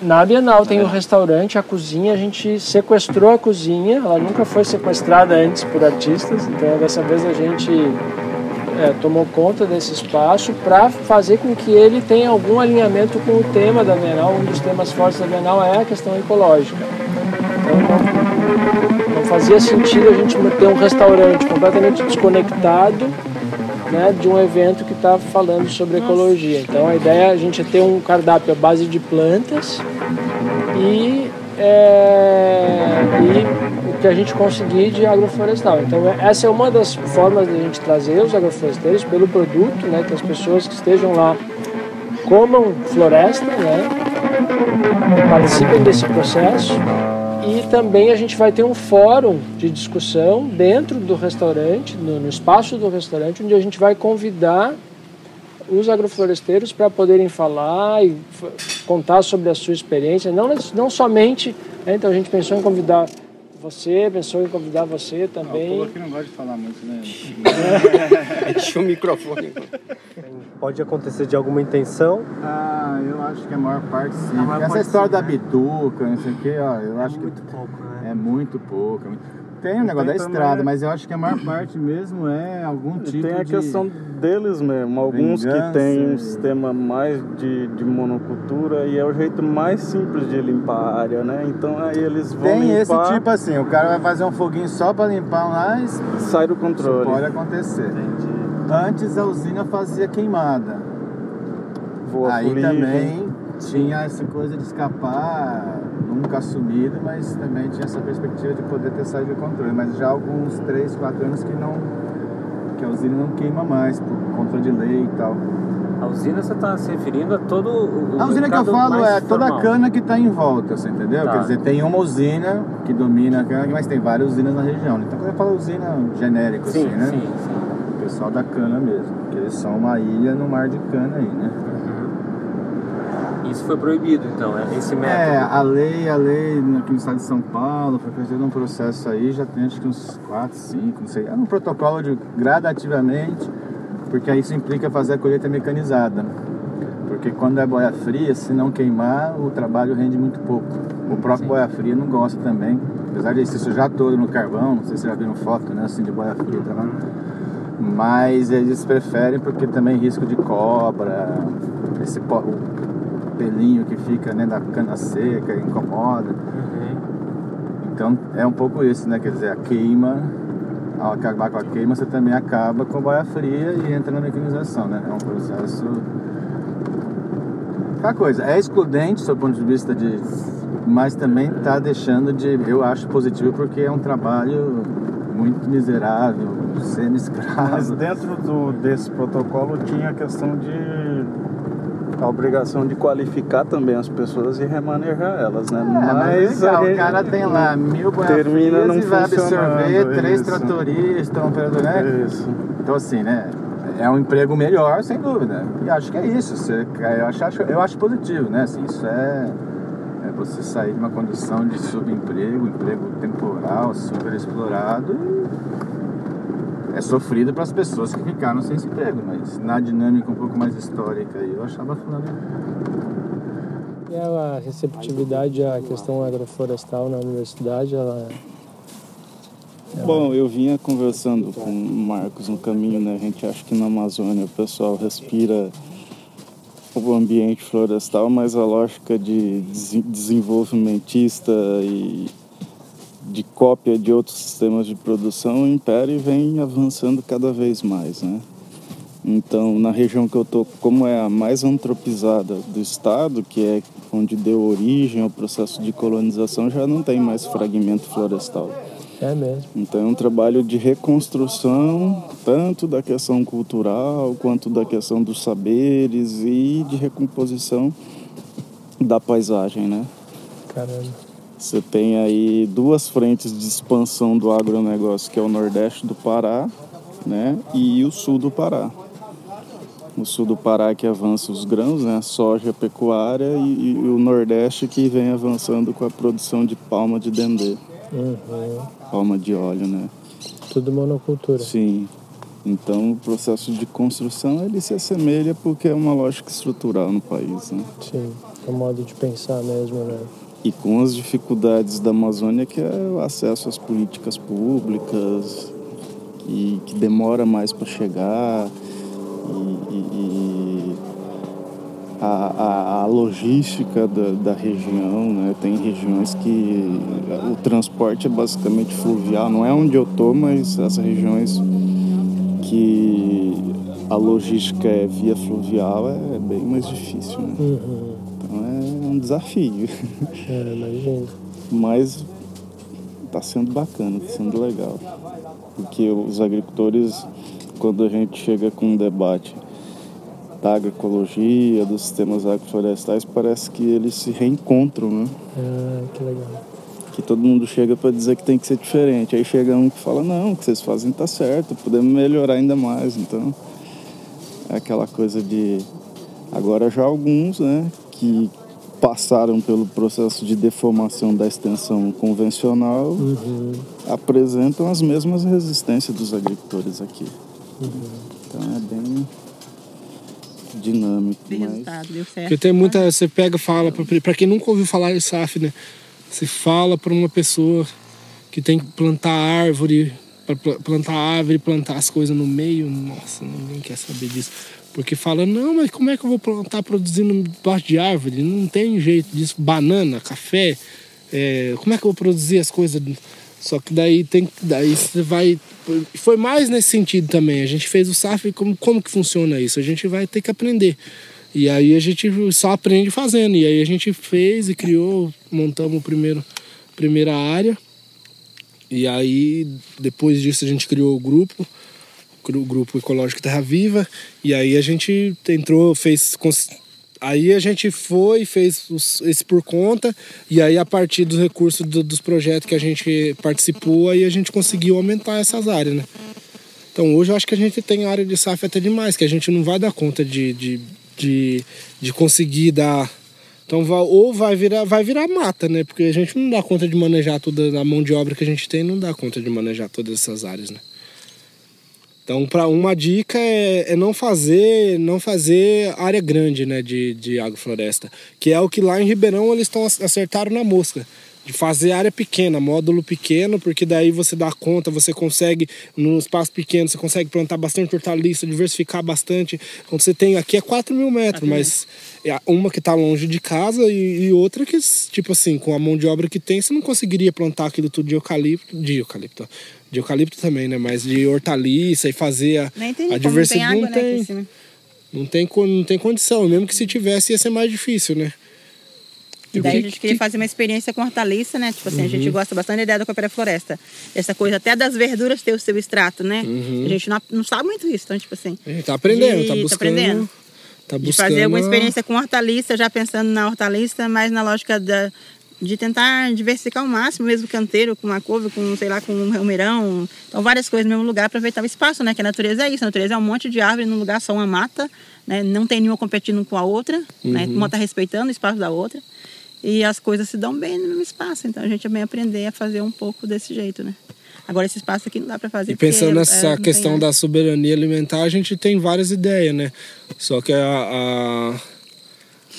Na Bienal tem o restaurante, a cozinha, a gente sequestrou a cozinha, ela nunca foi sequestrada antes por artistas, então dessa vez a gente é, tomou conta desse espaço para fazer com que ele tenha algum alinhamento com o tema da Bienal. Um dos temas fortes da Bienal é a questão ecológica. Então não, não fazia sentido a gente ter um restaurante completamente desconectado né, de um evento que está falando sobre ecologia. Então a ideia é a gente ter um cardápio à base de plantas e, é, e o que a gente conseguir de agroflorestal. Então essa é uma das formas de a gente trazer os agrofloresteiros pelo produto, né, que as pessoas que estejam lá comam floresta, né, participem desse processo e também a gente vai ter um fórum de discussão dentro do restaurante, no, no espaço do restaurante, onde a gente vai convidar os agrofloresteiros para poderem falar e contar sobre a sua experiência, não, não somente, né, então a gente pensou em convidar você, pensou em convidar você também. Ah, o povo aqui não gosta de falar muito, né? Enche o microfone. Pode acontecer de alguma intenção? Ah, eu acho que a maior parte sim. Maior Essa parte história sim, da né? bituca, não sei o que, ó, eu é acho muito que. pouco, né? É muito pouco. Tem o negócio da estrada, mas eu acho que a maior parte mesmo é algum tipo de. Tem a de... questão deles mesmo. Alguns Vingança, que têm um e- sistema mais de, de monocultura e é o jeito mais simples de limpar a área, né? Então aí eles vão Tem esse limpar, tipo assim, o cara vai fazer um foguinho só para limpar lá, isso sai do controle. pode acontecer. Antes a usina fazia queimada. Voa Aí também tinha essa coisa de escapar, nunca assumido, mas também tinha essa perspectiva de poder ter saído do controle. Mas já há alguns 3, 4 anos que não. que a usina não queima mais, por conta de lei e tal. A usina você está se referindo a todo o. A usina que eu falo é toda a formal. cana que está em volta, você entendeu? Tá. Quer dizer, tem uma usina que domina a cana, mas tem várias usinas na região. Então quando eu falo usina genérico Sim, assim, né? sim, sim. O pessoal da cana mesmo. Porque eles são uma ilha no mar de cana aí, né? Isso foi proibido, então, é esse método. É, a lei, a lei aqui no estado de São Paulo foi fazendo um processo aí, já tem acho que uns 4, 5, não sei. É um protocolo de gradativamente, porque isso implica fazer a colheita mecanizada. Porque quando é boia fria, se não queimar, o trabalho rende muito pouco. O próprio Sim. boia fria não gosta também. Apesar de se sujar todo no carvão, não sei se já viram foto, né, assim, de boia fria, tá lá. Mas eles preferem porque também risco de cobra, esse pelinho que fica né, da cana seca, incomoda. Uhum. Então é um pouco isso, né? Quer dizer, a queima, ao acabar com a queima, você também acaba com a boia fria e entra na mecanização, né? É um processo. Aquela coisa, é excludente do ponto de vista de. Mas também está deixando de. Eu acho positivo porque é um trabalho muito miserável, Mas semi-escravo. dentro do, desse protocolo tinha a questão de a obrigação de qualificar também as pessoas e remanejar elas, né? É, mas legal, a o cara tem lá mil termina não e vai absorver três isso. tratoristas, um operador, né? Isso. Então assim, né? É um emprego melhor, sem dúvida. E acho que é isso. Você, eu, acho, eu acho positivo, né? Assim, isso é, é você sair de uma condição de subemprego, emprego temporal, super explorado. E é sofrido para as pessoas que ficaram sem emprego, mas na dinâmica um pouco mais histórica aí, eu achava fundamental. E a receptividade à questão agroflorestal na universidade, ela Bom, eu vinha conversando com o Marcos no caminho, né? A gente acha que na Amazônia o pessoal respira o ambiente florestal, mas a lógica de desen- desenvolvimentista e de cópia de outros sistemas de produção impera e vem avançando cada vez mais, né? Então, na região que eu tô, como é a mais antropizada do estado, que é onde deu origem ao processo de colonização, já não tem mais fragmento florestal. é mesmo. Então é um trabalho de reconstrução, tanto da questão cultural quanto da questão dos saberes e de recomposição da paisagem, né? Caramba. Você tem aí duas frentes de expansão do agronegócio, que é o Nordeste do Pará, né? E o Sul do Pará. O Sul do Pará que avança os grãos, né? A soja, a pecuária e, e o Nordeste que vem avançando com a produção de palma de dendê, Uhum. palma de óleo, né? Tudo monocultura. Sim. Então o processo de construção ele se assemelha porque é uma lógica estrutural no país. Né? Sim, é o modo de pensar mesmo, né? E com as dificuldades da Amazônia, que é o acesso às políticas públicas, que, que demora mais para chegar, e, e, e a, a, a, logística da, da, região, né? Tem regiões que o transporte é basicamente fluvial, não é onde eu tô, mas essas regiões que a logística é via fluvial é bem mais difícil, né? Uhum. Um desafio. É, imagino. Mas está sendo bacana, está sendo legal. Porque os agricultores, quando a gente chega com um debate da agroecologia, dos sistemas agroflorestais, parece que eles se reencontram, né? Ah, que legal. Que todo mundo chega para dizer que tem que ser diferente. Aí chega um que fala, não, o que vocês fazem tá certo, podemos melhorar ainda mais. Então, é aquela coisa de... Agora já alguns, né, que passaram pelo processo de deformação da extensão convencional uhum. apresentam as mesmas resistências dos agricultores aqui. Uhum. Então é bem dinâmico. Bem mas... resultado, deu certo. Porque tem muita. Você pega fala, para quem nunca ouviu falar em SAF, né? Você fala para uma pessoa que tem que plantar árvore, para plantar árvore, plantar as coisas no meio, nossa, ninguém quer saber disso. Porque fala, não, mas como é que eu vou plantar produzindo debaixo de árvore? Não tem jeito disso. Banana, café, é, como é que eu vou produzir as coisas? Só que daí tem daí você vai. Foi mais nesse sentido também. A gente fez o SAF como, como que funciona isso? A gente vai ter que aprender. E aí a gente só aprende fazendo. E aí a gente fez e criou, montamos o primeiro, primeira área. E aí depois disso a gente criou o grupo, grupo ecológico Terra Viva. E aí a gente entrou, fez Aí a gente foi, fez esse por conta, e aí a partir dos recursos do, dos projetos que a gente participou, aí a gente conseguiu aumentar essas áreas, né? Então hoje eu acho que a gente tem área de SAF até demais, que a gente não vai dar conta de, de, de, de conseguir dar. Então ou vai virar, vai virar mata, né? Porque a gente não dá conta de manejar toda a mão de obra que a gente tem, não dá conta de manejar todas essas áreas, né? Então, para uma dica é, é, não fazer não fazer área grande né, de, de agrofloresta, que é o que lá em Ribeirão eles estão acertaram na mosca. De fazer área pequena, módulo pequeno, porque daí você dá conta, você consegue, num espaço pequeno, você consegue plantar bastante hortaliça, diversificar bastante. Quando você tem aqui é 4 mil metros, mas é uma que está longe de casa e, e, outra que, tipo assim, com a mão de obra que tem, você não conseguiria plantar aquilo tudo de eucalipto, de eucalipto, de eucalipto também, né? Mas de hortaliça e fazer a, Nem tem, a diversidade. Não tem, água, né, não, tem, não tem condição. Mesmo que se tivesse, ia ser mais difícil, né? E daí a gente queria fazer uma experiência com hortaliça, né? Tipo assim, uhum. a gente uhum. gosta bastante da ideia da cooperativa floresta. Essa coisa até das verduras ter o seu extrato, né? Uhum. A gente não, não sabe muito isso, então, tipo assim. A gente tá aprendendo, de, tá buscando. Tá aprendendo. Tá buscando... De fazer alguma experiência com hortaliça, já pensando na hortaliça, mas na lógica da, de tentar diversificar ao máximo, mesmo canteiro, com uma couve, com, sei lá, com um romeirão. Então, várias coisas no mesmo lugar, aproveitar o espaço, né? Que a natureza é isso. A natureza é um monte de árvore num lugar só, uma mata, né? Não tem nenhuma competindo com a outra, uhum. né? Uma tá respeitando o espaço da outra. E as coisas se dão bem no mesmo espaço. Então, a gente também aprender a fazer um pouco desse jeito, né? Agora, esse espaço aqui não dá para fazer. E pensando nessa é, questão da soberania alimentar, a gente tem várias ideias, né? Só que a, a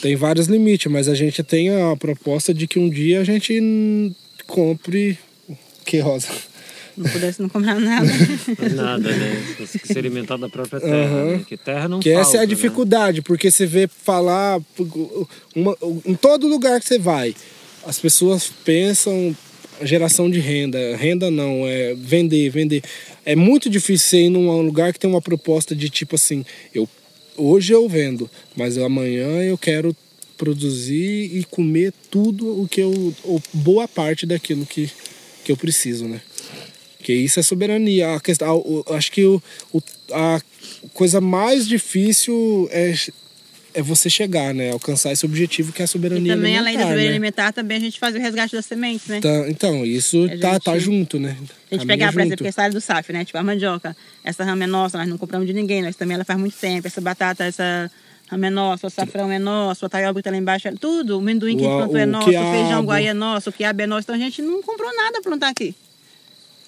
tem vários limites, mas a gente tem a proposta de que um dia a gente compre. Que rosa? Não pudesse não comprar nada. nada, né? Se alimentar da própria terra. Uhum. Né? Que terra não Que falta, essa é a né? dificuldade, né? porque você vê falar. Uma, em todo lugar que você vai, as pessoas pensam geração de renda. Renda não, é vender, vender. É muito difícil você ir num lugar que tem uma proposta de tipo assim, eu hoje eu vendo, mas amanhã eu quero produzir e comer tudo o que eu. Ou boa parte daquilo que, que eu preciso, né? Que isso é soberania. A questão, acho que o, o, a coisa mais difícil é, é você chegar, né? Alcançar esse objetivo que é a soberania e também, alimentar. além da soberania né? alimentar, também a gente faz o resgate das sementes, né? Tá, então, isso A tá, gente- tá junto, né? A gente pegar, por junto. exemplo, essa área do SAF, né? Tipo, a mandioca. Essa rama é nossa, nós não compramos de ninguém. Nós também ela faz muito tempo. Essa batata, essa rama é nossa. O safrão é nosso. O taioba que tá lá embaixo é tudo. O amendoim que a gente plantou é nosso. O feijão guai é nosso. O quiabo é nosso. Então a gente não comprou nada pra plantar aqui.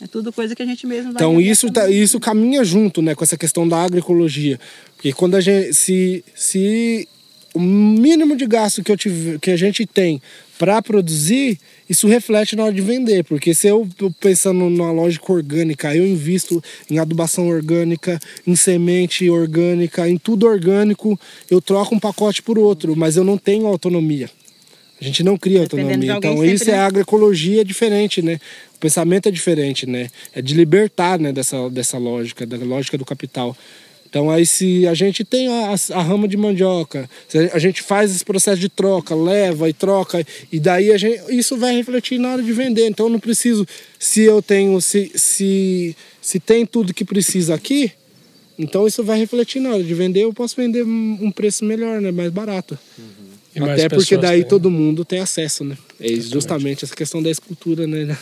É tudo coisa que a gente mesmo vai Então isso, tá- isso caminha junto, né, com essa questão da agroecologia. Porque quando a gente, se, se o mínimo de gasto que, eu tive, que a gente tem para produzir, isso reflete na hora de vender. Porque se eu tô pensando numa lógica orgânica, eu invisto em adubação orgânica, em semente orgânica, em tudo orgânico, eu troco um pacote por outro, mas eu não tenho autonomia. A gente não cria Dependendo autonomia. Então sempre, isso é né? a agroecologia diferente, né? O pensamento é diferente, né? É de libertar, né, dessa, dessa lógica, da lógica do capital. Então aí se a gente tem a, a rama de mandioca, se a gente faz esse processo de troca, leva e troca, e daí a gente, isso vai refletir na hora de vender. Então eu não preciso, se eu tenho, se, se, se tem tudo que precisa aqui, então isso vai refletir na hora de vender, eu posso vender um um preço melhor, né? Mais barato. E Até porque daí têm. todo mundo tem acesso, né? É justamente essa questão da escultura, né?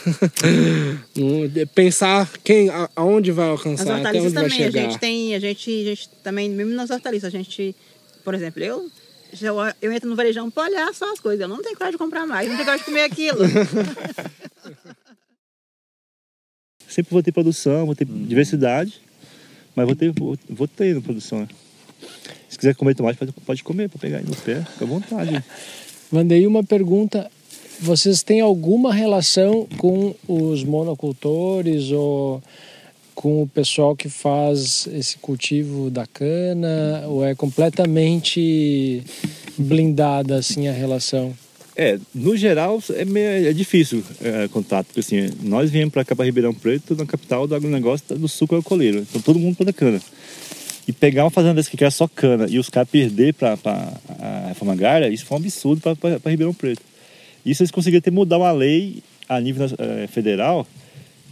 Pensar quem, a- aonde vai As alcançar, até hortaliças onde vai também, a chegar. gente tem, a gente, a gente também, mesmo nas hortaliças, a gente, por exemplo, eu, já- eu entro no varejão para olhar só as coisas, eu não tenho coragem de comprar mais, não tenho coragem de comer aquilo. Sempre vou ter produção, vou ter diversidade, mas vou ter, vou, vou ter na produção. né? Se quiser comer tomate, pode, pode comer, pode pegar aí no pé, fica à vontade. Mandei uma pergunta. Vocês têm alguma relação com os monocultores ou com o pessoal que faz esse cultivo da cana? Ou é completamente blindada assim a relação? É, no geral é, meio, é difícil é, contato, porque assim, nós viemos para cá para Ribeirão Preto, na capital do agronegócio do suco alcooleiro. Então todo mundo planta cana. E pegar uma fazenda dessa que era só cana e os caras perder para a reforma agrária, isso foi um absurdo para Ribeirão Preto. Isso eles conseguiram ter mudar uma lei a nível eh, federal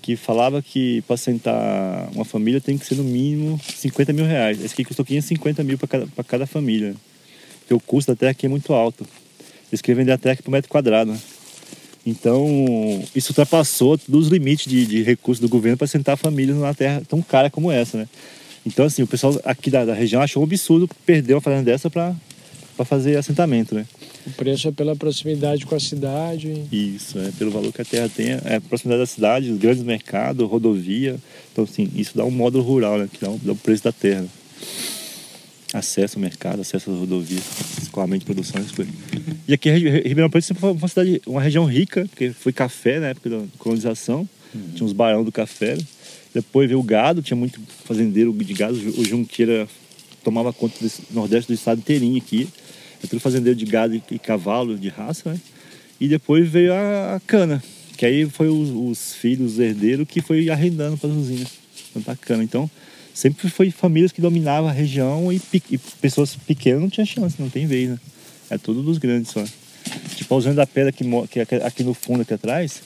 que falava que para sentar uma família tem que ser no mínimo 50 mil reais. Esse aqui custou 550 mil para cada, cada família. Porque o custo da terra aqui é muito alto. Eles queriam vender a terra aqui por metro quadrado. né? Então, isso ultrapassou todos os limites de, de recursos do governo para sentar famílias numa terra tão cara como essa, né? Então, assim, o pessoal aqui da, da região achou um absurdo perder uma fazenda dessa para fazer assentamento, né? O preço é pela proximidade com a cidade. Isso, é pelo valor que a terra tem, é a proximidade da cidade, os grandes mercados, rodovia. Então, assim, isso dá um módulo rural, né? Que dá, um, dá o preço da terra. né? Acesso ao mercado, acesso às rodovias, escoamento de produção, essas coisas. E aqui, Ri- Ribeirão Preto sempre foi uma cidade, uma região rica, porque foi café na época da colonização, tinha uns barão do café. né? Depois veio o gado, tinha muito fazendeiro de gado, o Junqueira tomava conta do nordeste do estado inteirinho aqui. É tudo fazendeiro de gado e cavalo de raça, né? E depois veio a, cana, que aí foi os, os filhos, os herdeiros, que foi arrendando para as usinas, plantar cana. Então, sempre foi famílias que dominavam a região e, e pessoas pequenas não tinham chance, não tem vez, né? É tudo dos grandes só. Tipo, a usina da pedra que, que é aqui no fundo, aqui atrás,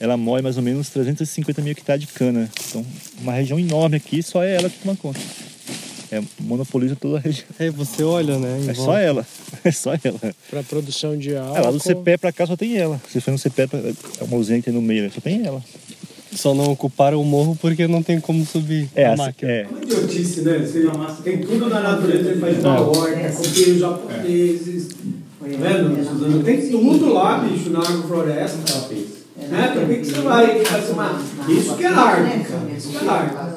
ela moe mais ou menos 350 mil hectares de cana. Então, uma região enorme aqui, só é ela que toma conta. É, monopoliza toda a região. Aí você olha, né? É só volta. ela. É só ela. Para produção de álcool. É, lá do CPE pra cá só tem ela. Se for no CPE, pra- é uma usina que tem no meio, né? só tem ela. Só não ocuparam o morro porque não tem como subir É, a assim, máquina. é. idiotice, né? Você tem tudo na natureza, ele faz uma horta, copia os japoneses, tá vendo? Tem tudo lá, bicho, na agrofloresta. Né? Por que, que você vai fazer uma. Isso que é arte. Isso que é arte.